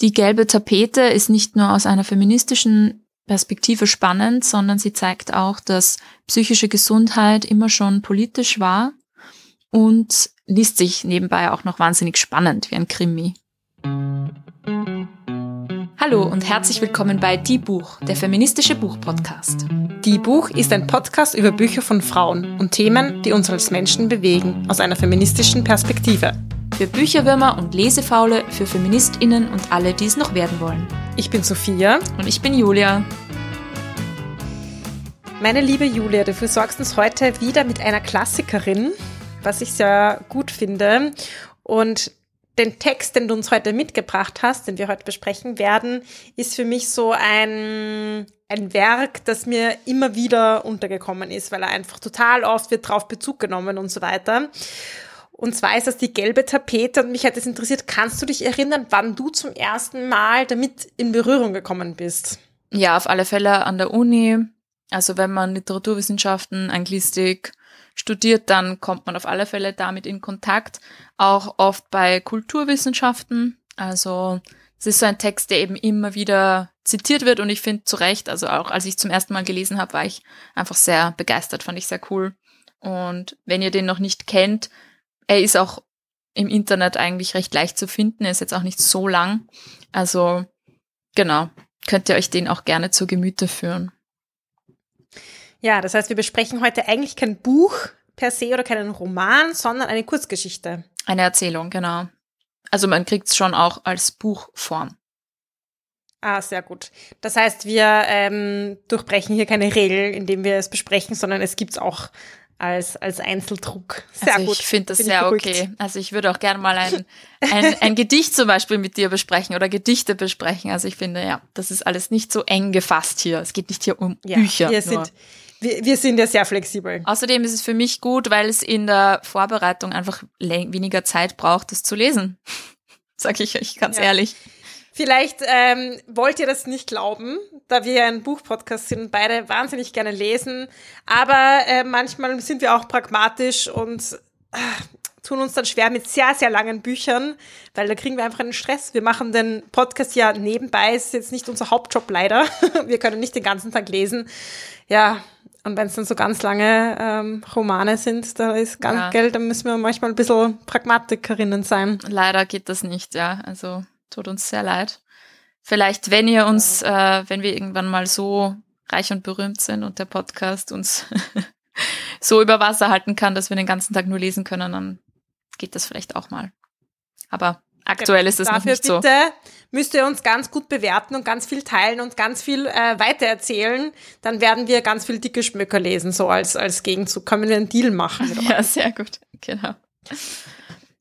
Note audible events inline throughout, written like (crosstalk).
Die gelbe Tapete ist nicht nur aus einer feministischen Perspektive spannend, sondern sie zeigt auch, dass psychische Gesundheit immer schon politisch war und liest sich nebenbei auch noch wahnsinnig spannend wie ein Krimi. Hallo und herzlich willkommen bei Die Buch, der feministische Buchpodcast. Die Buch ist ein Podcast über Bücher von Frauen und Themen, die uns als Menschen bewegen, aus einer feministischen Perspektive. Für Bücherwürmer und Lesefaule, für FeministInnen und alle, die es noch werden wollen. Ich bin Sophia. Und ich bin Julia. Meine liebe Julia, du versorgst uns heute wieder mit einer Klassikerin, was ich sehr gut finde. Und den Text, den du uns heute mitgebracht hast, den wir heute besprechen werden, ist für mich so ein, ein Werk, das mir immer wieder untergekommen ist, weil er einfach total oft wird drauf Bezug genommen und so weiter. Und zwar ist das die gelbe Tapete und mich hat es interessiert, kannst du dich erinnern, wann du zum ersten Mal damit in Berührung gekommen bist? Ja, auf alle Fälle an der Uni. Also wenn man Literaturwissenschaften, Anglistik studiert, dann kommt man auf alle Fälle damit in Kontakt. Auch oft bei Kulturwissenschaften. Also es ist so ein Text, der eben immer wieder zitiert wird und ich finde zu Recht, also auch als ich zum ersten Mal gelesen habe, war ich einfach sehr begeistert, fand ich sehr cool. Und wenn ihr den noch nicht kennt, er ist auch im Internet eigentlich recht leicht zu finden. Er ist jetzt auch nicht so lang. Also genau, könnt ihr euch den auch gerne zu Gemüte führen. Ja, das heißt, wir besprechen heute eigentlich kein Buch per se oder keinen Roman, sondern eine Kurzgeschichte. Eine Erzählung, genau. Also man kriegt es schon auch als Buchform. Ah, sehr gut. Das heißt, wir ähm, durchbrechen hier keine Regel, indem wir es besprechen, sondern es gibt es auch als, als Einzeldruck. Sehr also gut. Ich finde das Bin sehr okay. Also ich würde auch gerne mal ein, ein, ein Gedicht zum Beispiel mit dir besprechen oder Gedichte besprechen. Also ich finde, ja, das ist alles nicht so eng gefasst hier. Es geht nicht hier um ja, Bücher. Wir sind, wir, wir sind ja sehr flexibel. Außerdem ist es für mich gut, weil es in der Vorbereitung einfach weniger Zeit braucht, das zu lesen. (laughs) Sag ich euch ganz ja. ehrlich. Vielleicht ähm, wollt ihr das nicht glauben, da wir ja ein Buchpodcast sind und beide wahnsinnig gerne lesen. Aber äh, manchmal sind wir auch pragmatisch und äh, tun uns dann schwer mit sehr, sehr langen Büchern, weil da kriegen wir einfach einen Stress. Wir machen den Podcast ja nebenbei, ist jetzt nicht unser Hauptjob leider. (laughs) wir können nicht den ganzen Tag lesen. Ja, und wenn es dann so ganz lange ähm, Romane sind, da ist ganz ja. Geld, dann müssen wir manchmal ein bisschen Pragmatikerinnen sein. Leider geht das nicht, ja. Also Tut uns sehr leid. Vielleicht, wenn ihr uns, äh, wenn wir irgendwann mal so reich und berühmt sind und der Podcast uns (laughs) so über Wasser halten kann, dass wir den ganzen Tag nur lesen können, dann geht das vielleicht auch mal. Aber aktuell genau. ist es noch nicht so. Bitte müsst ihr uns ganz gut bewerten und ganz viel teilen und ganz viel äh, weitererzählen. Dann werden wir ganz viel dicke Schmöcker lesen, so als, als Gegenzug. Können wir einen Deal machen? (laughs) ja, sehr gut. Genau.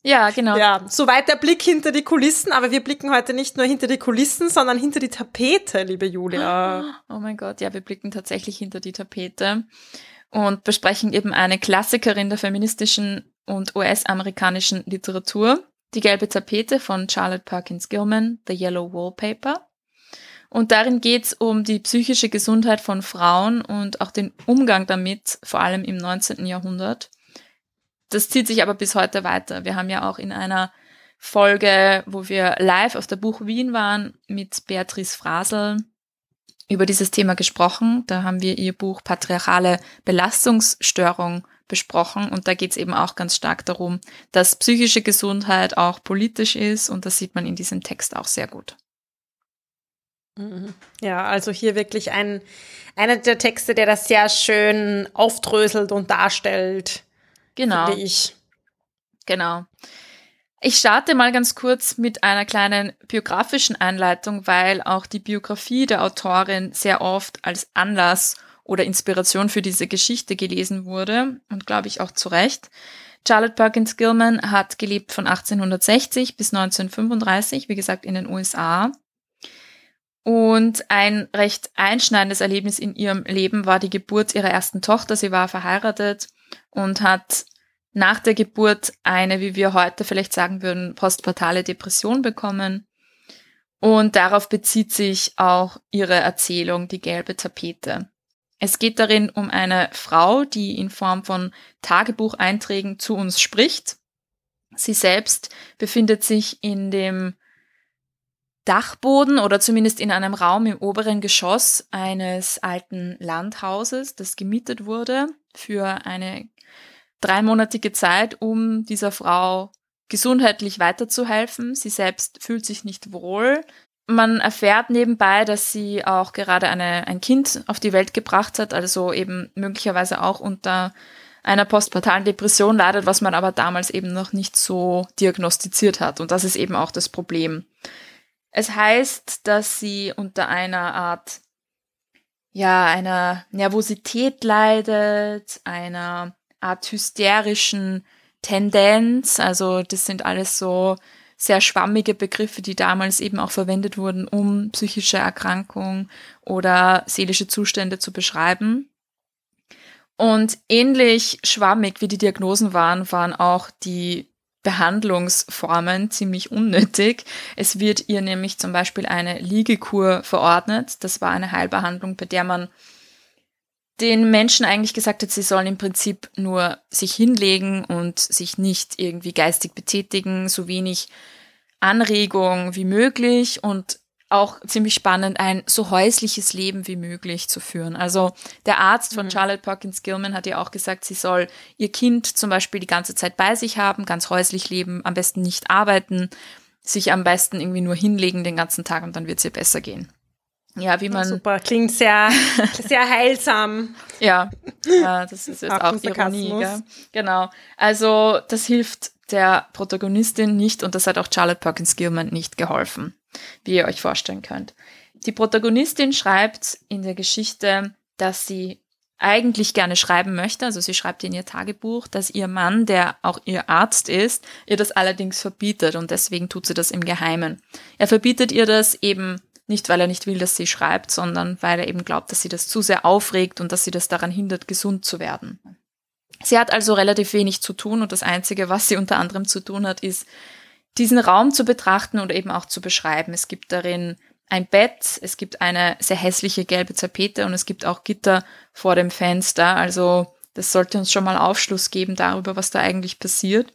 Ja, genau. Ja, soweit der Blick hinter die Kulissen, aber wir blicken heute nicht nur hinter die Kulissen, sondern hinter die Tapete, liebe Julia. (gasps) Oh mein Gott, ja, wir blicken tatsächlich hinter die Tapete und besprechen eben eine Klassikerin der feministischen und US-amerikanischen Literatur, Die gelbe Tapete von Charlotte Perkins Gilman, The Yellow Wallpaper. Und darin geht's um die psychische Gesundheit von Frauen und auch den Umgang damit, vor allem im 19. Jahrhundert. Das zieht sich aber bis heute weiter. Wir haben ja auch in einer Folge, wo wir live auf der Buch Wien waren, mit Beatrice Frasel über dieses Thema gesprochen. Da haben wir ihr Buch Patriarchale Belastungsstörung besprochen und da geht es eben auch ganz stark darum, dass psychische Gesundheit auch politisch ist und das sieht man in diesem Text auch sehr gut. Mhm. Ja, also hier wirklich ein, einer der Texte, der das sehr schön aufdröselt und darstellt, Genau. Finde ich. Genau. Ich starte mal ganz kurz mit einer kleinen biografischen Einleitung, weil auch die Biografie der Autorin sehr oft als Anlass oder Inspiration für diese Geschichte gelesen wurde und glaube ich auch zu Recht. Charlotte Perkins Gilman hat gelebt von 1860 bis 1935, wie gesagt in den USA. Und ein recht einschneidendes Erlebnis in ihrem Leben war die Geburt ihrer ersten Tochter. Sie war verheiratet und hat nach der Geburt eine, wie wir heute vielleicht sagen würden, postpartale Depression bekommen. Und darauf bezieht sich auch ihre Erzählung, die gelbe Tapete. Es geht darin um eine Frau, die in Form von Tagebucheinträgen zu uns spricht. Sie selbst befindet sich in dem Dachboden oder zumindest in einem Raum im oberen Geschoss eines alten Landhauses, das gemietet wurde für eine dreimonatige Zeit, um dieser Frau gesundheitlich weiterzuhelfen. Sie selbst fühlt sich nicht wohl. Man erfährt nebenbei, dass sie auch gerade eine, ein Kind auf die Welt gebracht hat, also eben möglicherweise auch unter einer postpartalen Depression leidet, was man aber damals eben noch nicht so diagnostiziert hat. Und das ist eben auch das Problem. Es heißt, dass sie unter einer Art, ja, einer Nervosität leidet, einer Art hysterischen Tendenz. Also das sind alles so sehr schwammige Begriffe, die damals eben auch verwendet wurden, um psychische Erkrankungen oder seelische Zustände zu beschreiben. Und ähnlich schwammig wie die Diagnosen waren, waren auch die Behandlungsformen ziemlich unnötig. Es wird ihr nämlich zum Beispiel eine Liegekur verordnet. Das war eine Heilbehandlung, bei der man den Menschen eigentlich gesagt hat, sie sollen im Prinzip nur sich hinlegen und sich nicht irgendwie geistig betätigen, so wenig Anregung wie möglich und auch ziemlich spannend, ein so häusliches Leben wie möglich zu führen. Also der Arzt von mhm. Charlotte Perkins Gilman hat ja auch gesagt, sie soll ihr Kind zum Beispiel die ganze Zeit bei sich haben, ganz häuslich leben, am besten nicht arbeiten, sich am besten irgendwie nur hinlegen den ganzen Tag und dann wird es ihr besser gehen. Ja, wie man. Super, klingt sehr, (laughs) sehr heilsam. ja, ja, das ist jetzt auch, auch Ironie, gell? Genau. Also, das hilft der Protagonistin nicht und das hat auch Charlotte Perkins Gilman nicht geholfen wie ihr euch vorstellen könnt. Die Protagonistin schreibt in der Geschichte, dass sie eigentlich gerne schreiben möchte, also sie schreibt in ihr Tagebuch, dass ihr Mann, der auch ihr Arzt ist, ihr das allerdings verbietet und deswegen tut sie das im Geheimen. Er verbietet ihr das eben nicht, weil er nicht will, dass sie schreibt, sondern weil er eben glaubt, dass sie das zu sehr aufregt und dass sie das daran hindert, gesund zu werden. Sie hat also relativ wenig zu tun und das Einzige, was sie unter anderem zu tun hat, ist diesen Raum zu betrachten und eben auch zu beschreiben. Es gibt darin ein Bett, es gibt eine sehr hässliche gelbe Tapete und es gibt auch Gitter vor dem Fenster. Also das sollte uns schon mal Aufschluss geben darüber, was da eigentlich passiert.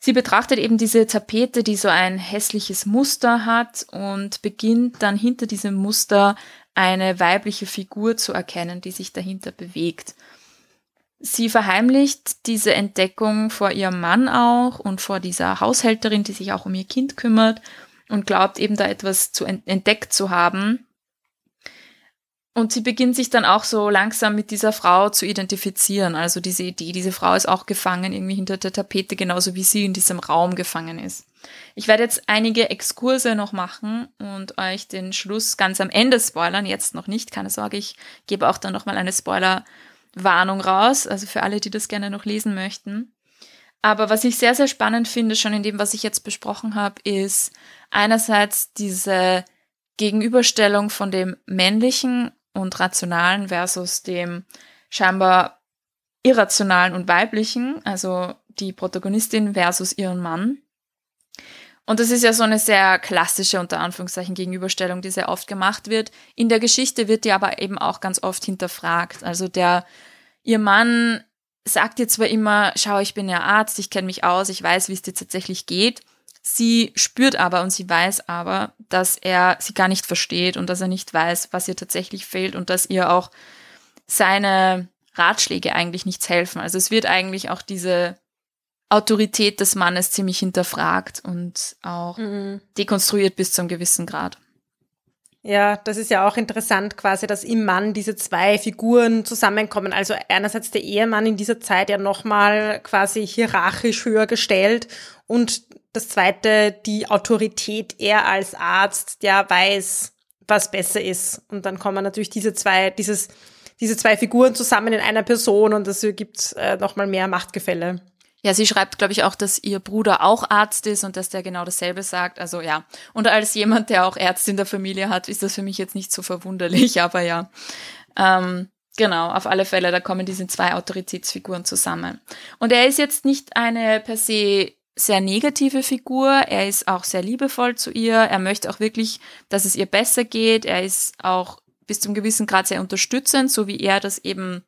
Sie betrachtet eben diese Tapete, die so ein hässliches Muster hat und beginnt dann hinter diesem Muster eine weibliche Figur zu erkennen, die sich dahinter bewegt. Sie verheimlicht diese Entdeckung vor ihrem Mann auch und vor dieser Haushälterin, die sich auch um ihr Kind kümmert und glaubt eben da etwas zu entdeckt zu haben. Und sie beginnt sich dann auch so langsam mit dieser Frau zu identifizieren. Also diese Idee, diese Frau ist auch gefangen irgendwie hinter der Tapete, genauso wie sie in diesem Raum gefangen ist. Ich werde jetzt einige Exkurse noch machen und euch den Schluss ganz am Ende spoilern. Jetzt noch nicht, keine Sorge, ich gebe auch dann nochmal eine Spoiler- Warnung raus, also für alle, die das gerne noch lesen möchten. Aber was ich sehr, sehr spannend finde, schon in dem, was ich jetzt besprochen habe, ist einerseits diese Gegenüberstellung von dem männlichen und rationalen versus dem scheinbar irrationalen und weiblichen, also die Protagonistin versus ihren Mann. Und das ist ja so eine sehr klassische, unter Anführungszeichen, Gegenüberstellung, die sehr oft gemacht wird. In der Geschichte wird die aber eben auch ganz oft hinterfragt. Also der, ihr Mann sagt ihr zwar immer, schau, ich bin ja Arzt, ich kenne mich aus, ich weiß, wie es dir tatsächlich geht. Sie spürt aber und sie weiß aber, dass er sie gar nicht versteht und dass er nicht weiß, was ihr tatsächlich fehlt und dass ihr auch seine Ratschläge eigentlich nichts helfen. Also es wird eigentlich auch diese Autorität des Mannes ziemlich hinterfragt und auch mhm. dekonstruiert bis zu einem gewissen Grad. Ja, das ist ja auch interessant quasi, dass im Mann diese zwei Figuren zusammenkommen. Also einerseits der Ehemann in dieser Zeit ja nochmal quasi hierarchisch höher gestellt und das zweite die Autorität, er als Arzt, der weiß, was besser ist. Und dann kommen natürlich diese zwei, dieses, diese zwei Figuren zusammen in einer Person und das gibt äh, nochmal mehr Machtgefälle. Ja, sie schreibt, glaube ich, auch, dass ihr Bruder auch Arzt ist und dass der genau dasselbe sagt. Also ja. Und als jemand, der auch Ärzte in der Familie hat, ist das für mich jetzt nicht so verwunderlich, (laughs) aber ja. Ähm, genau, auf alle Fälle, da kommen diese zwei Autoritätsfiguren zusammen. Und er ist jetzt nicht eine per se sehr negative Figur. Er ist auch sehr liebevoll zu ihr. Er möchte auch wirklich, dass es ihr besser geht. Er ist auch bis zum gewissen Grad sehr unterstützend, so wie er das eben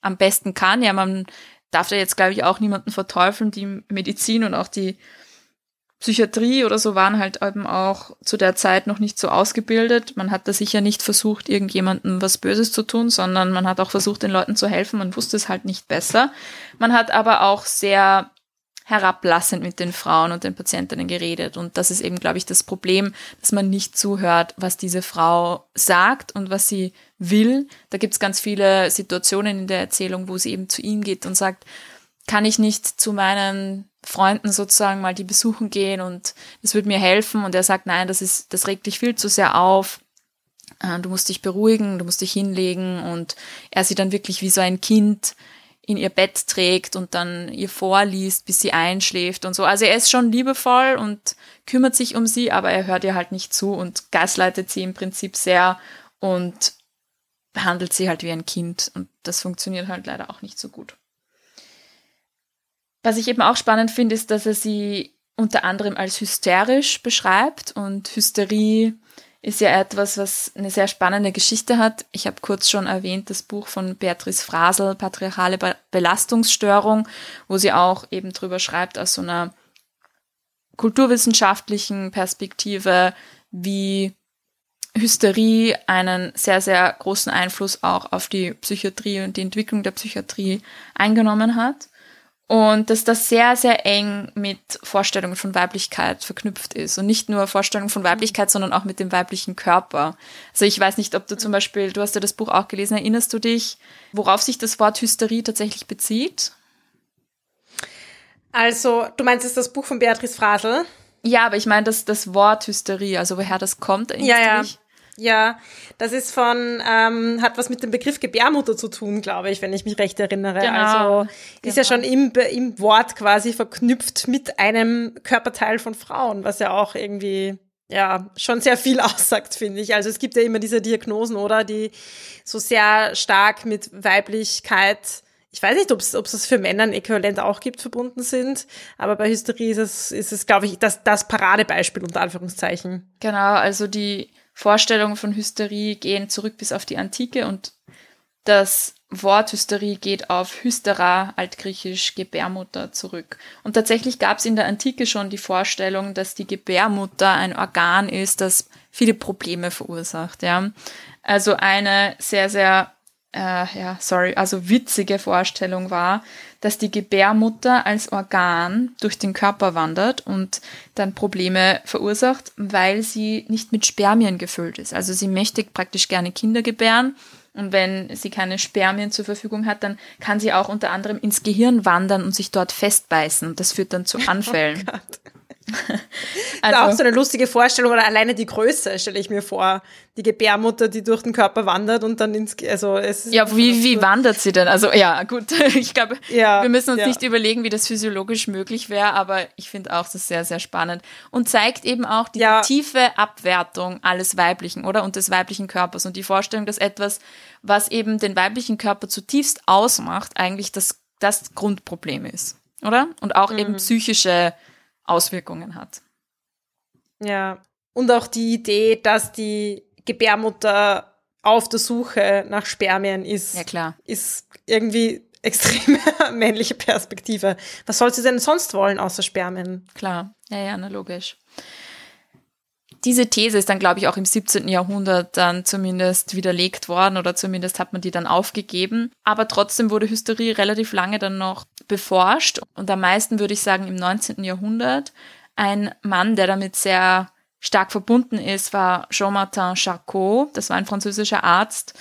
am besten kann. Ja, man darf da jetzt, glaube ich, auch niemanden verteufeln. Die Medizin und auch die Psychiatrie oder so waren halt eben auch zu der Zeit noch nicht so ausgebildet. Man hat da sicher nicht versucht, irgendjemandem was Böses zu tun, sondern man hat auch versucht, den Leuten zu helfen. Man wusste es halt nicht besser. Man hat aber auch sehr herablassend mit den Frauen und den Patientinnen geredet. Und das ist eben, glaube ich, das Problem, dass man nicht zuhört, was diese Frau sagt und was sie will. Da gibt es ganz viele Situationen in der Erzählung, wo sie eben zu ihm geht und sagt, kann ich nicht zu meinen Freunden sozusagen mal die besuchen gehen und das würde mir helfen. Und er sagt, nein, das ist, das regt dich viel zu sehr auf. Äh, du musst dich beruhigen, du musst dich hinlegen und er sie dann wirklich wie so ein Kind in ihr Bett trägt und dann ihr vorliest, bis sie einschläft und so. Also er ist schon liebevoll und kümmert sich um sie, aber er hört ihr halt nicht zu und gasleitet sie im Prinzip sehr und behandelt sie halt wie ein Kind und das funktioniert halt leider auch nicht so gut. Was ich eben auch spannend finde, ist, dass er sie unter anderem als hysterisch beschreibt und Hysterie ist ja etwas, was eine sehr spannende Geschichte hat. Ich habe kurz schon erwähnt, das Buch von Beatrice Frasel, Patriarchale Belastungsstörung, wo sie auch eben drüber schreibt aus so einer kulturwissenschaftlichen Perspektive, wie Hysterie einen sehr, sehr großen Einfluss auch auf die Psychiatrie und die Entwicklung der Psychiatrie eingenommen hat und dass das sehr, sehr eng mit Vorstellungen von Weiblichkeit verknüpft ist. Und nicht nur Vorstellungen von Weiblichkeit, sondern auch mit dem weiblichen Körper. Also ich weiß nicht, ob du zum Beispiel, du hast ja das Buch auch gelesen, erinnerst du dich, worauf sich das Wort Hysterie tatsächlich bezieht? Also, du meinst jetzt das Buch von Beatrice Frasel? Ja, aber ich meine das, das Wort Hysterie, also woher das kommt. Ja, ja. Ja, das ist von, ähm, hat was mit dem Begriff Gebärmutter zu tun, glaube ich, wenn ich mich recht erinnere. Genau, also ist ja genau. schon im, im Wort quasi verknüpft mit einem Körperteil von Frauen, was ja auch irgendwie ja, schon sehr viel (laughs) aussagt, finde ich. Also es gibt ja immer diese Diagnosen, oder, die so sehr stark mit Weiblichkeit, ich weiß nicht, ob es das für Männer ein Äquivalent auch gibt, verbunden sind, aber bei Hysterie ist es, ist es glaube ich, das, das Paradebeispiel unter Anführungszeichen. Genau, also die Vorstellungen von Hysterie gehen zurück bis auf die Antike und das Wort Hysterie geht auf Hystera, altgriechisch Gebärmutter, zurück. Und tatsächlich gab es in der Antike schon die Vorstellung, dass die Gebärmutter ein Organ ist, das viele Probleme verursacht. Ja? Also eine sehr, sehr äh, ja, sorry, also witzige Vorstellung war, dass die Gebärmutter als Organ durch den Körper wandert und dann Probleme verursacht, weil sie nicht mit Spermien gefüllt ist. Also sie möchte praktisch gerne Kinder gebären und wenn sie keine Spermien zur Verfügung hat, dann kann sie auch unter anderem ins Gehirn wandern und sich dort festbeißen. Und das führt dann zu (laughs) oh Anfällen. Oh (laughs) also, auch so eine lustige Vorstellung oder alleine die Größe stelle ich mir vor. Die Gebärmutter, die durch den Körper wandert und dann ins, also es Ja, wie, wie wandert sie denn? Also ja, gut, (laughs) ich glaube, ja, wir müssen uns ja. nicht überlegen, wie das physiologisch möglich wäre, aber ich finde auch das sehr, sehr spannend und zeigt eben auch die ja. tiefe Abwertung alles Weiblichen, oder? Und des weiblichen Körpers und die Vorstellung, dass etwas, was eben den weiblichen Körper zutiefst ausmacht, eigentlich das, das Grundproblem ist, oder? Und auch mhm. eben psychische Auswirkungen hat. Ja, und auch die Idee, dass die Gebärmutter auf der Suche nach Spermien ist, ja, klar. ist irgendwie extrem (laughs) männliche Perspektive. Was soll sie denn sonst wollen außer Spermien? Klar, ja, ja, na, logisch. Diese These ist dann, glaube ich, auch im 17. Jahrhundert dann zumindest widerlegt worden oder zumindest hat man die dann aufgegeben. Aber trotzdem wurde Hysterie relativ lange dann noch beforscht und am meisten würde ich sagen im 19. Jahrhundert. Ein Mann, der damit sehr stark verbunden ist, war Jean-Martin Charcot. Das war ein französischer Arzt,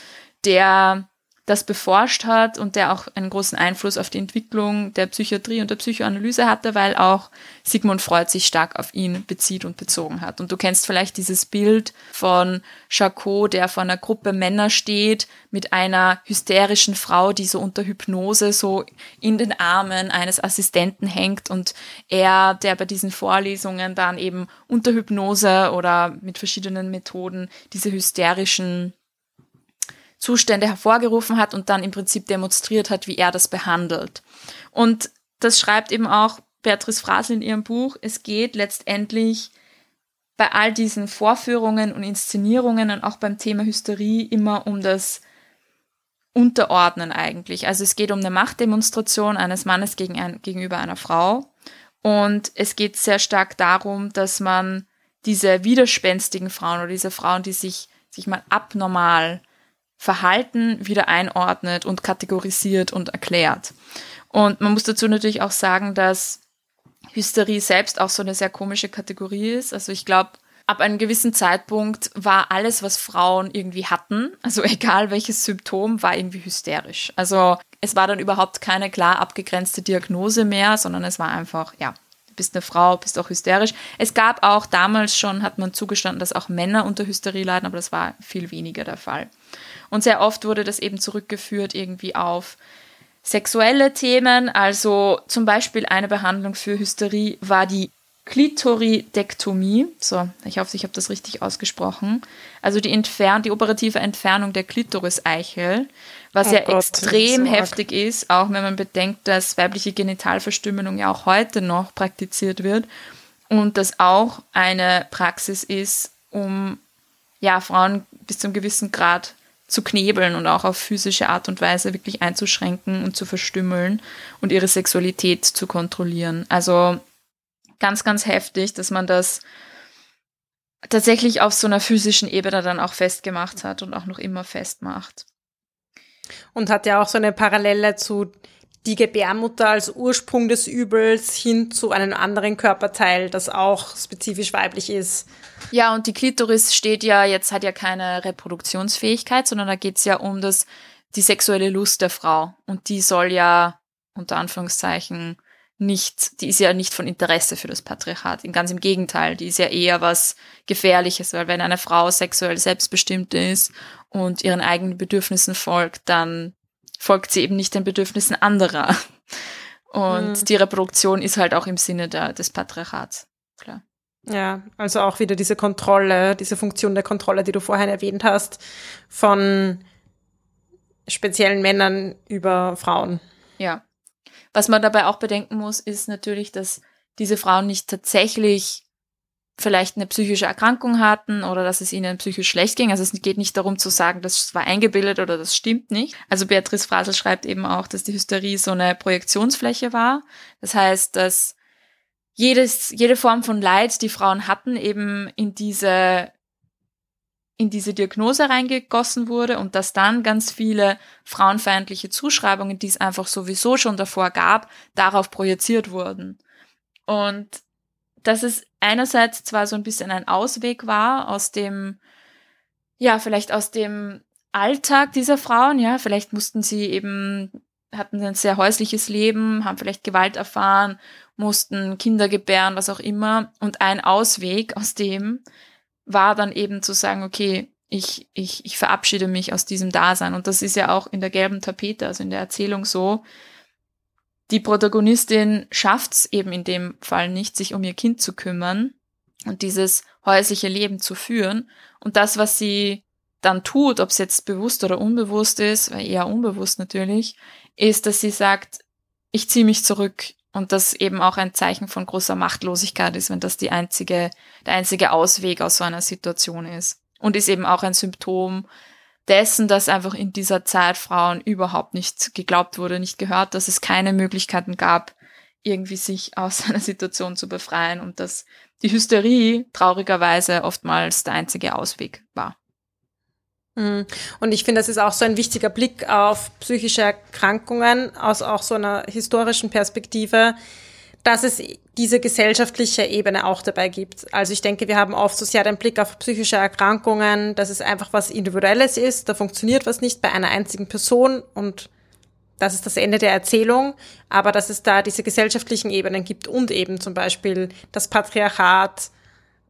der das beforscht hat und der auch einen großen Einfluss auf die Entwicklung der Psychiatrie und der Psychoanalyse hatte, weil auch Sigmund Freud sich stark auf ihn bezieht und bezogen hat. Und du kennst vielleicht dieses Bild von Charcot, der vor einer Gruppe Männer steht mit einer hysterischen Frau, die so unter Hypnose so in den Armen eines Assistenten hängt und er, der bei diesen Vorlesungen dann eben unter Hypnose oder mit verschiedenen Methoden diese hysterischen Zustände hervorgerufen hat und dann im Prinzip demonstriert hat, wie er das behandelt. Und das schreibt eben auch Beatrice Frasel in ihrem Buch. Es geht letztendlich bei all diesen Vorführungen und Inszenierungen und auch beim Thema Hysterie immer um das Unterordnen eigentlich. Also es geht um eine Machtdemonstration eines Mannes gegen ein, gegenüber einer Frau Und es geht sehr stark darum, dass man diese widerspenstigen Frauen oder diese Frauen, die sich, sich mal abnormal verhalten, wieder einordnet und kategorisiert und erklärt. Und man muss dazu natürlich auch sagen, dass Hysterie selbst auch so eine sehr komische Kategorie ist. Also ich glaube, ab einem gewissen Zeitpunkt war alles, was Frauen irgendwie hatten, also (laughs) egal welches Symptom, war irgendwie hysterisch. Also es war dann überhaupt keine klar abgegrenzte Diagnose mehr, sondern es war einfach, ja, du bist eine Frau, bist auch hysterisch. Es gab auch damals schon, hat man zugestanden, dass auch Männer unter Hysterie leiden, aber das war viel weniger der Fall. Und sehr oft wurde das eben zurückgeführt irgendwie auf sexuelle Themen. Also zum Beispiel eine Behandlung für Hysterie war die Klitoridektomie. So, ich hoffe, ich habe das richtig ausgesprochen. Also die, Entfern die operative Entfernung der Klitoriseichel, was oh ja Gott, extrem so heftig ist, auch wenn man bedenkt, dass weibliche Genitalverstümmelung ja auch heute noch praktiziert wird und das auch eine Praxis ist, um ja Frauen bis zum gewissen Grad zu knebeln und auch auf physische Art und Weise wirklich einzuschränken und zu verstümmeln und ihre Sexualität zu kontrollieren. Also ganz, ganz heftig, dass man das tatsächlich auf so einer physischen Ebene dann auch festgemacht hat und auch noch immer festmacht. Und hat ja auch so eine Parallele zu die Gebärmutter als Ursprung des Übels hin zu einem anderen Körperteil, das auch spezifisch weiblich ist. Ja, und die Klitoris steht ja, jetzt hat ja keine Reproduktionsfähigkeit, sondern da geht's ja um das, die sexuelle Lust der Frau. Und die soll ja, unter Anführungszeichen, nicht, die ist ja nicht von Interesse für das Patriarchat. Ganz im Gegenteil, die ist ja eher was Gefährliches, weil wenn eine Frau sexuell selbstbestimmt ist und ihren eigenen Bedürfnissen folgt, dann folgt sie eben nicht den Bedürfnissen anderer. Und mhm. die Reproduktion ist halt auch im Sinne der, des Patriarchats, klar. Ja, also auch wieder diese Kontrolle, diese Funktion der Kontrolle, die du vorhin erwähnt hast, von speziellen Männern über Frauen. Ja. Was man dabei auch bedenken muss, ist natürlich, dass diese Frauen nicht tatsächlich vielleicht eine psychische Erkrankung hatten oder dass es ihnen psychisch schlecht ging. Also es geht nicht darum zu sagen, das war eingebildet oder das stimmt nicht. Also Beatrice Frasel schreibt eben auch, dass die Hysterie so eine Projektionsfläche war. Das heißt, dass jedes, jede Form von Leid, die Frauen hatten, eben in diese in diese Diagnose reingegossen wurde und dass dann ganz viele frauenfeindliche Zuschreibungen, die es einfach sowieso schon davor gab, darauf projiziert wurden. Und dass es einerseits zwar so ein bisschen ein Ausweg war aus dem, ja, vielleicht aus dem Alltag dieser Frauen, ja, vielleicht mussten sie eben, hatten ein sehr häusliches Leben, haben vielleicht Gewalt erfahren, mussten Kinder gebären, was auch immer. Und ein Ausweg aus dem war dann eben zu sagen, okay, ich, ich, ich verabschiede mich aus diesem Dasein. Und das ist ja auch in der gelben Tapete, also in der Erzählung so, die Protagonistin schafft es eben in dem Fall nicht, sich um ihr Kind zu kümmern und dieses häusliche Leben zu führen. Und das, was sie dann tut, ob es jetzt bewusst oder unbewusst ist, eher unbewusst natürlich, ist, dass sie sagt, ich ziehe mich zurück und das eben auch ein Zeichen von großer Machtlosigkeit ist, wenn das die einzige, der einzige Ausweg aus so einer Situation ist. Und ist eben auch ein Symptom dessen, dass einfach in dieser Zeit Frauen überhaupt nicht geglaubt wurde, nicht gehört, dass es keine Möglichkeiten gab, irgendwie sich aus (laughs) einer Situation zu befreien und dass die Hysterie traurigerweise oftmals der einzige Ausweg war. Mhm. Und ich finde, das ist auch so ein wichtiger Blick auf psychische Erkrankungen aus auch so einer historischen Perspektive, dass es diese gesellschaftliche Ebene auch dabei gibt. Also ich denke, wir haben oft so sehr den Blick auf psychische Erkrankungen, dass es einfach was Individuelles ist, da funktioniert was nicht bei einer einzigen Person und das ist das Ende der Erzählung, aber dass es da diese gesellschaftlichen Ebenen gibt und eben zum Beispiel das Patriarchat,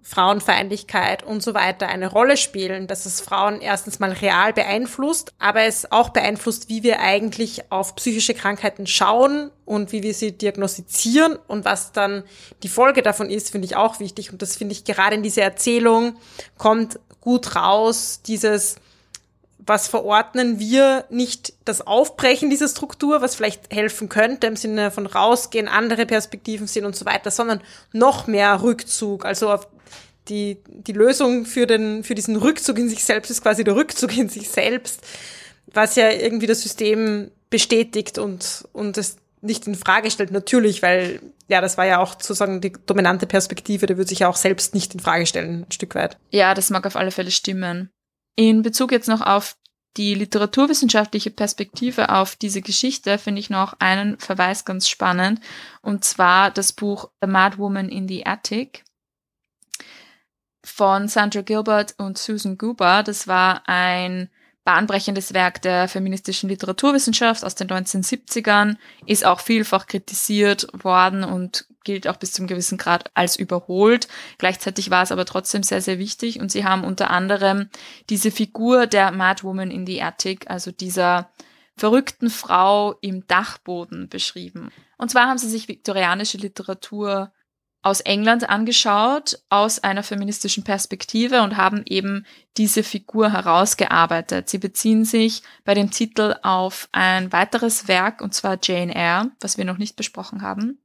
Frauenfeindlichkeit und so weiter eine Rolle spielen, dass es Frauen erstens mal real beeinflusst, aber es auch beeinflusst, wie wir eigentlich auf psychische Krankheiten schauen und wie wir sie diagnostizieren und was dann die Folge davon ist, finde ich auch wichtig. Und das finde ich gerade in dieser Erzählung kommt gut raus, dieses was verordnen wir nicht das Aufbrechen dieser Struktur, was vielleicht helfen könnte im Sinne von rausgehen, andere Perspektiven sehen und so weiter, sondern noch mehr Rückzug, also auf die, die Lösung für, den, für diesen Rückzug in sich selbst ist quasi der Rückzug in sich selbst, was ja irgendwie das System bestätigt und, und es nicht in Frage stellt, natürlich, weil ja, das war ja auch sozusagen die dominante Perspektive, der würde sich ja auch selbst nicht in Frage stellen, ein Stück weit. Ja, das mag auf alle Fälle stimmen. In Bezug jetzt noch auf die literaturwissenschaftliche Perspektive auf diese Geschichte finde ich noch einen Verweis ganz spannend, und zwar das Buch The Mad Woman in the Attic von Sandra Gilbert und Susan Guber. Das war ein bahnbrechendes Werk der feministischen Literaturwissenschaft aus den 1970ern, ist auch vielfach kritisiert worden und gilt auch bis zum gewissen Grad als überholt. Gleichzeitig war es aber trotzdem sehr, sehr wichtig und sie haben unter anderem diese Figur der Mad Woman in the Attic, also dieser verrückten Frau im Dachboden beschrieben. Und zwar haben sie sich viktorianische Literatur aus England angeschaut, aus einer feministischen Perspektive und haben eben diese Figur herausgearbeitet. Sie beziehen sich bei dem Titel auf ein weiteres Werk, und zwar Jane Eyre, was wir noch nicht besprochen haben.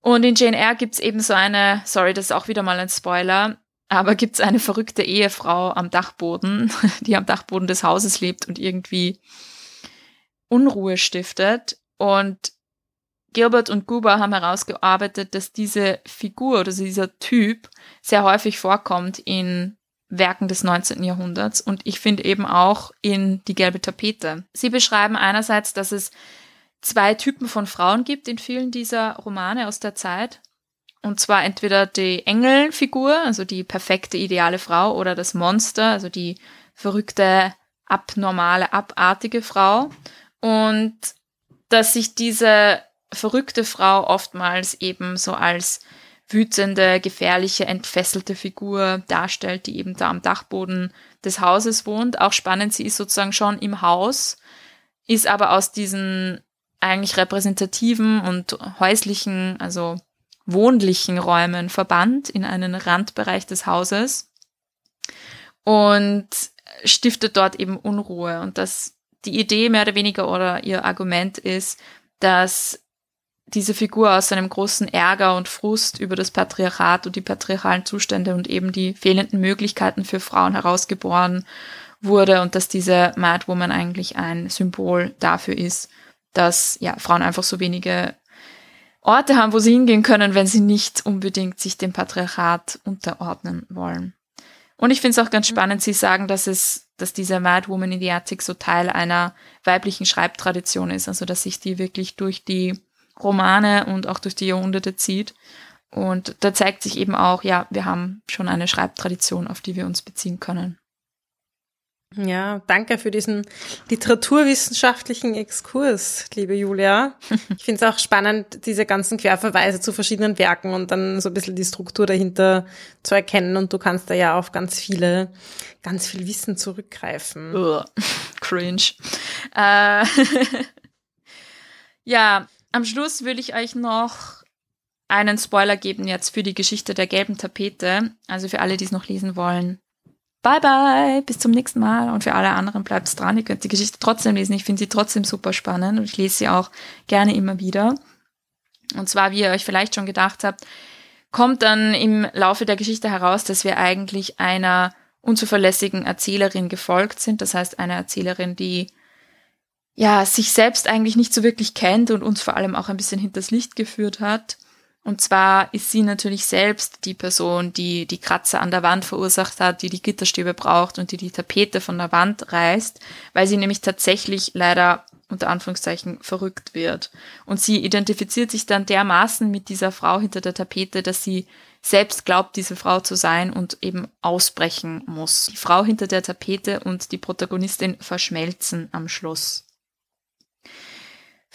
Und in Jane Eyre gibt's eben so eine, sorry, das ist auch wieder mal ein Spoiler, aber gibt's eine verrückte Ehefrau am Dachboden, (laughs) die am Dachboden des Hauses lebt und irgendwie Unruhe stiftet. Und Gilbert und Guber haben herausgearbeitet, dass diese Figur oder dieser Typ sehr häufig vorkommt in Werken des 19. Jahrhunderts und ich finde eben auch in Die gelbe Tapete. Sie beschreiben einerseits, dass es zwei Typen von Frauen gibt in vielen dieser Romane aus der Zeit. Und zwar entweder die Engelfigur, also die perfekte, ideale Frau, oder das Monster, also die verrückte, abnormale, abartige Frau. Und dass sich diese verrückte Frau oftmals eben so als wütende, gefährliche, entfesselte Figur darstellt, die eben da am Dachboden des Hauses wohnt. Auch spannend, sie ist sozusagen schon im Haus, ist aber aus diesen eigentlich repräsentativen und häuslichen, also wohnlichen Räumen verbannt in einen Randbereich des Hauses und stiftet dort eben Unruhe. Und das die Idee mehr oder weniger oder ihr Argument ist, dass diese Figur aus seinem großen Ärger und Frust über das Patriarchat und die patriarchalen Zustände und eben die fehlenden Möglichkeiten für Frauen herausgeboren wurde und dass diese Mad Woman eigentlich ein Symbol dafür ist, dass ja Frauen einfach so wenige Orte haben, wo sie hingehen können, wenn sie nicht unbedingt sich dem Patriarchat unterordnen wollen. Und ich finde es auch ganz mhm. spannend, Sie sagen, dass es, dass diese Mad Woman in the Attic so Teil einer weiblichen Schreibtradition ist, also dass sich die wirklich durch die Romane und auch durch die Jahrhunderte zieht. Und da zeigt sich eben auch, ja, wir haben schon eine Schreibtradition, auf die wir uns beziehen können. Ja, danke für diesen literaturwissenschaftlichen Exkurs, liebe Julia. Ich finde es auch spannend, diese ganzen Querverweise zu verschiedenen Werken und dann so ein bisschen die Struktur dahinter zu erkennen. Und du kannst da ja auf ganz viele, ganz viel Wissen zurückgreifen. Ugh, (laughs) cringe. Äh, (laughs) ja, am Schluss will ich euch noch einen Spoiler geben jetzt für die Geschichte der gelben Tapete. Also für alle, die es noch lesen wollen. Bye bye, bis zum nächsten Mal. Und für alle anderen bleibt dran. Ihr könnt die Geschichte trotzdem lesen. Ich finde sie trotzdem super spannend und ich lese sie auch gerne immer wieder. Und zwar, wie ihr euch vielleicht schon gedacht habt, kommt dann im Laufe der Geschichte heraus, dass wir eigentlich einer unzuverlässigen Erzählerin gefolgt sind. Das heißt, eine Erzählerin, die ja, sich selbst eigentlich nicht so wirklich kennt und uns vor allem auch ein bisschen hinters Licht geführt hat. Und zwar ist sie natürlich selbst die Person, die die Kratzer an der Wand verursacht hat, die die Gitterstäbe braucht und die die Tapete von der Wand reißt, weil sie nämlich tatsächlich leider unter Anführungszeichen verrückt wird. Und sie identifiziert sich dann dermaßen mit dieser Frau hinter der Tapete, dass sie selbst glaubt, diese Frau zu sein und eben ausbrechen muss. Die Frau hinter der Tapete und die Protagonistin verschmelzen am Schluss.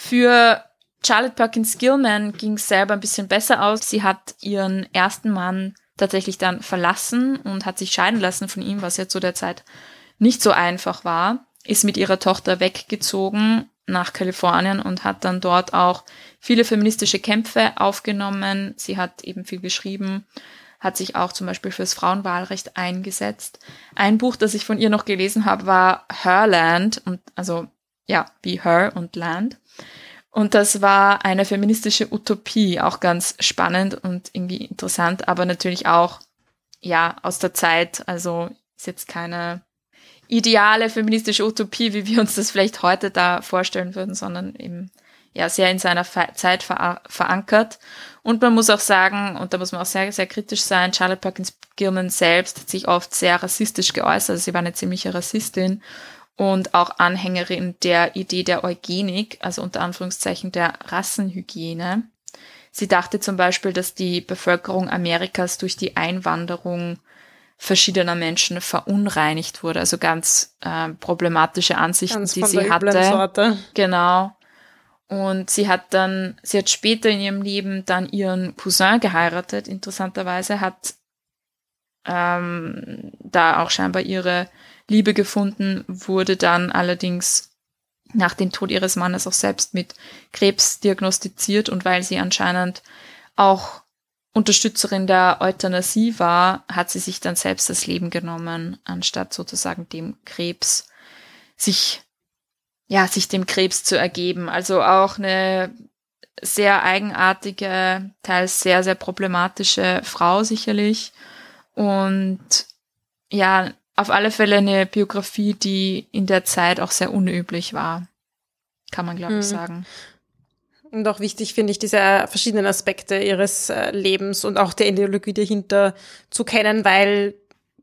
Für Charlotte Perkins Gilman ging es selber ein bisschen besser aus. Sie hat ihren ersten Mann tatsächlich dann verlassen und hat sich scheiden lassen von ihm, was ja zu der Zeit nicht so einfach war, ist mit ihrer Tochter weggezogen nach Kalifornien und hat dann dort auch viele feministische Kämpfe aufgenommen. Sie hat eben viel geschrieben, hat sich auch zum Beispiel fürs Frauenwahlrecht eingesetzt. Ein Buch, das ich von ihr noch gelesen habe, war Herland, und also ja, wie Her und Land. Und das war eine feministische Utopie, auch ganz spannend und irgendwie interessant, aber natürlich auch, ja, aus der Zeit. Also ist jetzt keine ideale feministische Utopie, wie wir uns das vielleicht heute da vorstellen würden, sondern eben ja sehr in seiner Zeit ver verankert. Und man muss auch sagen, und da muss man auch sehr, sehr kritisch sein, Charlotte Perkins Gilman selbst hat sich oft sehr rassistisch geäußert. Also sie war eine ziemliche Rassistin und auch Anhängerin der Idee der Eugenik, also unter Anführungszeichen der Rassenhygiene. Sie dachte zum Beispiel, dass die Bevölkerung Amerikas durch die Einwanderung verschiedener Menschen verunreinigt wurde. Also ganz äh, problematische Ansichten, Ganz die sie hatte. Sorte. Genau. Und sie hat dann, sie hat später in ihrem Leben dann ihren Cousin geheiratet. Interessanterweise hat ähm, da auch scheinbar ihre Liebe gefunden, wurde dann allerdings nach dem Tod ihres Mannes auch selbst mit Krebs diagnostiziert und weil sie anscheinend auch Unterstützerin der Euthanasie war, hat sie sich dann selbst das Leben genommen, anstatt sozusagen dem Krebs sich, ja, sich dem Krebs zu ergeben. Also auch eine sehr eigenartige, teils sehr, sehr problematische Frau sicherlich. Und ja, auf alle Fälle eine Biografie, die in der Zeit auch sehr unüblich war. Kann man, glaube ich, Mhm. sagen. Und auch wichtig finde ich, diese verschiedenen Aspekte ihres äh, Lebens und auch der Ideologie dahinter zu kennen, weil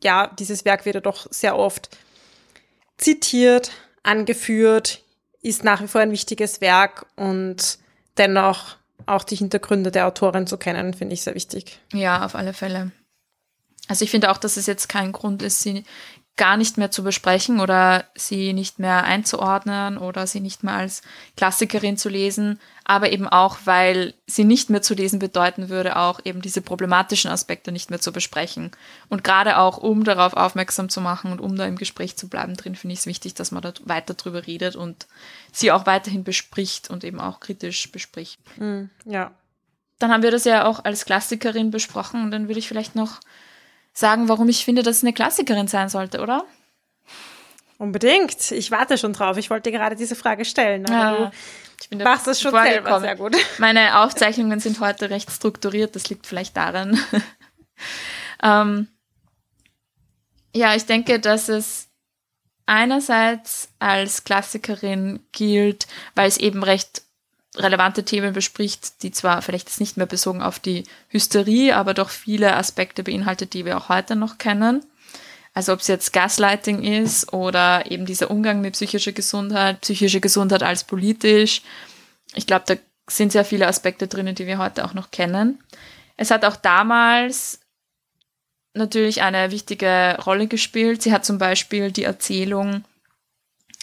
ja, dieses Werk wird ja doch sehr oft zitiert, angeführt, ist nach wie vor ein wichtiges Werk und dennoch auch die Hintergründe der Autorin zu kennen, finde ich sehr wichtig. Ja, auf alle Fälle. Also ich finde auch, dass es jetzt kein Grund ist, sie gar nicht mehr zu besprechen oder sie nicht mehr einzuordnen oder sie nicht mehr als Klassikerin zu lesen, aber eben auch, weil sie nicht mehr zu lesen bedeuten würde, auch eben diese problematischen Aspekte nicht mehr zu besprechen. Und gerade auch, um darauf aufmerksam zu machen und um da im Gespräch zu bleiben drin, finde ich es wichtig, dass man da weiter drüber redet und sie auch weiterhin bespricht und eben auch kritisch bespricht. Mhm, ja. Dann haben wir das ja auch als Klassikerin besprochen und dann würde ich vielleicht noch sagen, warum ich finde, dass es eine Klassikerin sein sollte, oder? Unbedingt. Ich warte schon drauf. Ich wollte gerade diese Frage stellen. Ja, ich bin machst das schon selber sehr gut. (laughs) Meine Aufzeichnungen sind heute recht strukturiert, das liegt vielleicht daran. (laughs) ähm, ja, ich denke, dass es einerseits als Klassikerin gilt, weil es eben recht relevante Themen bespricht, die zwar vielleicht jetzt nicht mehr bezogen auf die Hysterie, aber doch viele Aspekte beinhaltet, die wir auch heute noch kennen. Also ob es jetzt Gaslighting ist oder eben dieser Umgang mit psychischer Gesundheit, psychische Gesundheit als politisch. Ich glaube, da sind sehr viele Aspekte drinnen, die wir heute auch noch kennen. Es hat auch damals natürlich eine wichtige Rolle gespielt. Sie hat zum Beispiel die Erzählung,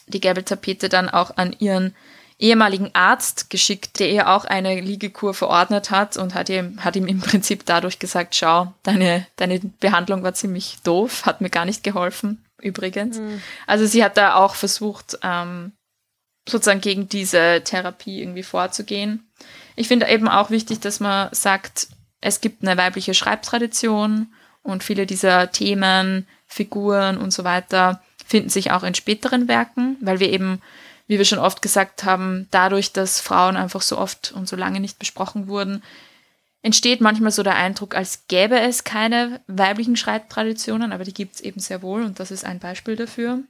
die gelbe Tapete dann auch an ihren ehemaligen Arzt geschickt, der ihr auch eine Liegekur verordnet hat und hat ihm, hat ihm im Prinzip dadurch gesagt, schau, deine, deine Behandlung war ziemlich doof, hat mir gar nicht geholfen, übrigens. Also sie hat da auch versucht, ähm, sozusagen gegen diese Therapie irgendwie vorzugehen. Ich finde eben auch wichtig, dass man sagt, es gibt eine weibliche Schreibtradition und viele dieser Themen, Figuren und so weiter finden sich auch in späteren Werken, weil wir eben wie wir schon oft gesagt haben, dadurch, dass Frauen einfach so oft und so lange nicht besprochen wurden, entsteht manchmal so der Eindruck, als gäbe es keine weiblichen Schreibtraditionen, aber die gibt es eben sehr wohl und das ist ein Beispiel dafür.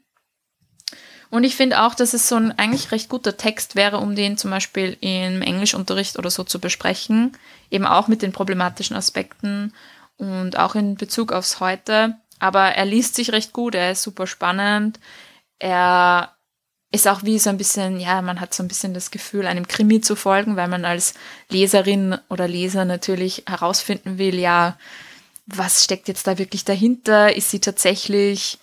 Und ich finde auch, dass es so ein eigentlich recht guter Text wäre, um den zum Beispiel im Englischunterricht oder so zu besprechen, eben auch mit den problematischen Aspekten und auch in Bezug aufs Heute. Aber er liest sich recht gut, er ist super spannend, er ist auch wie so ein bisschen, ja, man hat so ein bisschen das Gefühl, einem Krimi zu folgen, weil man als Leserin oder Leser natürlich herausfinden will, ja, was steckt jetzt da wirklich dahinter? Ist sie tatsächlich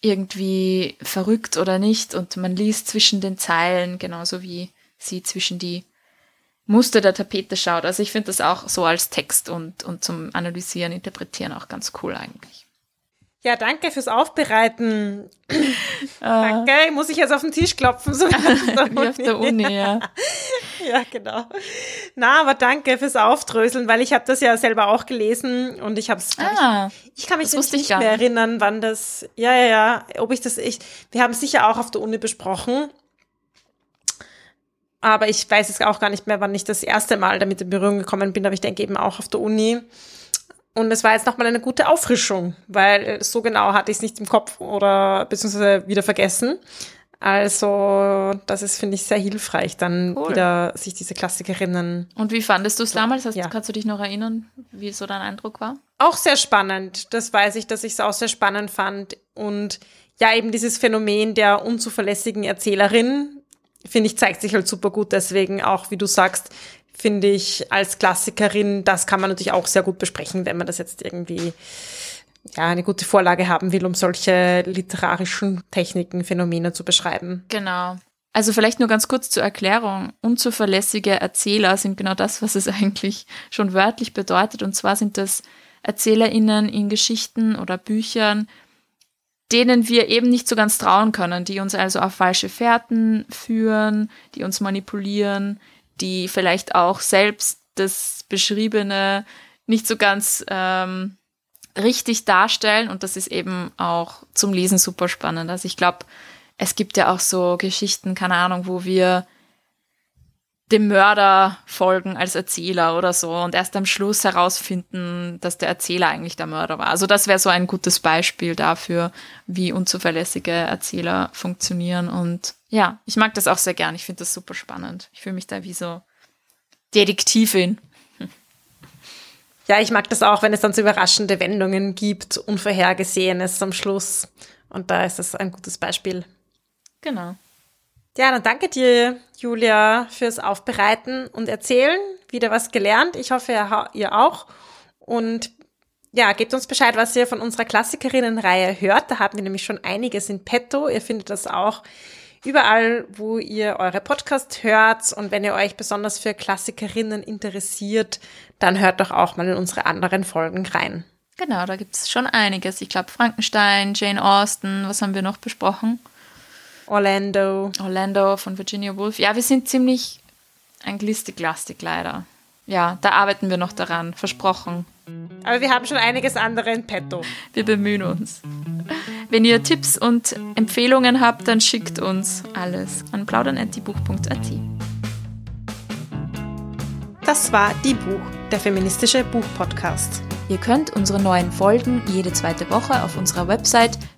irgendwie verrückt oder nicht? Und man liest zwischen den Zeilen, genauso wie sie zwischen die Muster der Tapete schaut. Also ich finde das auch so als Text und, und zum Analysieren, Interpretieren auch ganz cool eigentlich. Ja, danke fürs Aufbereiten. Äh, (laughs) Danke. Muss ich jetzt auf den Tisch klopfen? So wie auf (laughs) der Uni, ja. (laughs) Ja, genau. Na, aber danke fürs Aufdröseln, weil ich habe das ja selber auch gelesen und ich habe es. Ah, Ich kann mich ich nicht gar mehr erinnern, wann das. Ja, ja, ja. Ob ich das. Ich, wir haben es sicher auch auf der Uni besprochen. Aber ich weiß jetzt auch gar nicht mehr, wann ich das erste Mal damit in Berührung gekommen bin, aber ich denke eben auch auf der Uni. Und es war jetzt nochmal eine gute Auffrischung, weil so genau hatte ich es nicht im Kopf oder beziehungsweise wieder vergessen. Also, das ist, finde ich, sehr hilfreich, dann cool. wieder sich diese Klassikerinnen. Und wie fandest du es damals? Hast, ja. Kannst du dich noch erinnern, wie so dein Eindruck war? Auch sehr spannend. Das weiß ich, dass ich es auch sehr spannend fand. Und ja, eben dieses Phänomen der unzuverlässigen Erzählerin, finde ich, zeigt sich halt super gut. Deswegen auch, wie du sagst, finde ich als Klassikerin, das kann man natürlich auch sehr gut besprechen, wenn man das jetzt irgendwie ja, eine gute Vorlage haben will, um solche literarischen Techniken, Phänomene zu beschreiben. Genau. Also vielleicht nur ganz kurz zur Erklärung. Unzuverlässige Erzähler sind genau das, was es (laughs) eigentlich schon wörtlich bedeutet. Und zwar sind das ErzählerInnen in Geschichten oder Büchern, denen wir eben nicht so ganz trauen können, die uns also auf falsche Fährten führen, die uns manipulieren, die vielleicht auch selbst das Beschriebene nicht so ganz ähm, richtig darstellen und das ist eben auch zum Lesen super spannend. Also ich glaube, es gibt ja auch so Geschichten, keine Ahnung, wo wir dem Mörder folgen als Erzähler oder so und erst am Schluss herausfinden, dass der Erzähler eigentlich der Mörder war. Also das wäre so ein gutes Beispiel dafür, wie unzuverlässige Erzähler funktionieren. Und ja, ich mag das auch sehr gern. Ich finde das super spannend. Ich fühle mich da wie so Detektivin. Ja, ich mag das auch, wenn es dann so überraschende Wendungen gibt, Unvorhergesehenes am Schluss. Und da ist das ein gutes Beispiel. Genau. Ja, dann danke dir, Julia, fürs Aufbereiten und Erzählen. Wieder was gelernt. Ich hoffe, ihr auch. Und ja, gebt uns Bescheid, was ihr von unserer Klassikerinnenreihe hört. Da haben wir nämlich schon einiges in petto. Ihr findet das auch überall, wo ihr eure Podcast hört. Und wenn ihr euch besonders für Klassikerinnen interessiert, dann hört doch auch mal in unsere anderen Folgen rein. Genau, da gibt es schon einiges. Ich glaube, Frankenstein, Jane Austen, was haben wir noch besprochen? Orlando. Orlando von Virginia Woolf. Ja, wir sind ziemlich anglistik-lastig leider. Ja, da arbeiten wir noch daran, versprochen. Aber wir haben schon einiges andere in petto. Wir bemühen uns. Wenn ihr Tipps und Empfehlungen habt, dann schickt uns alles an plaudern.diebuch.at. Das war Die Buch, der feministische Buchpodcast. Ihr könnt unsere neuen Folgen jede zweite Woche auf unserer Website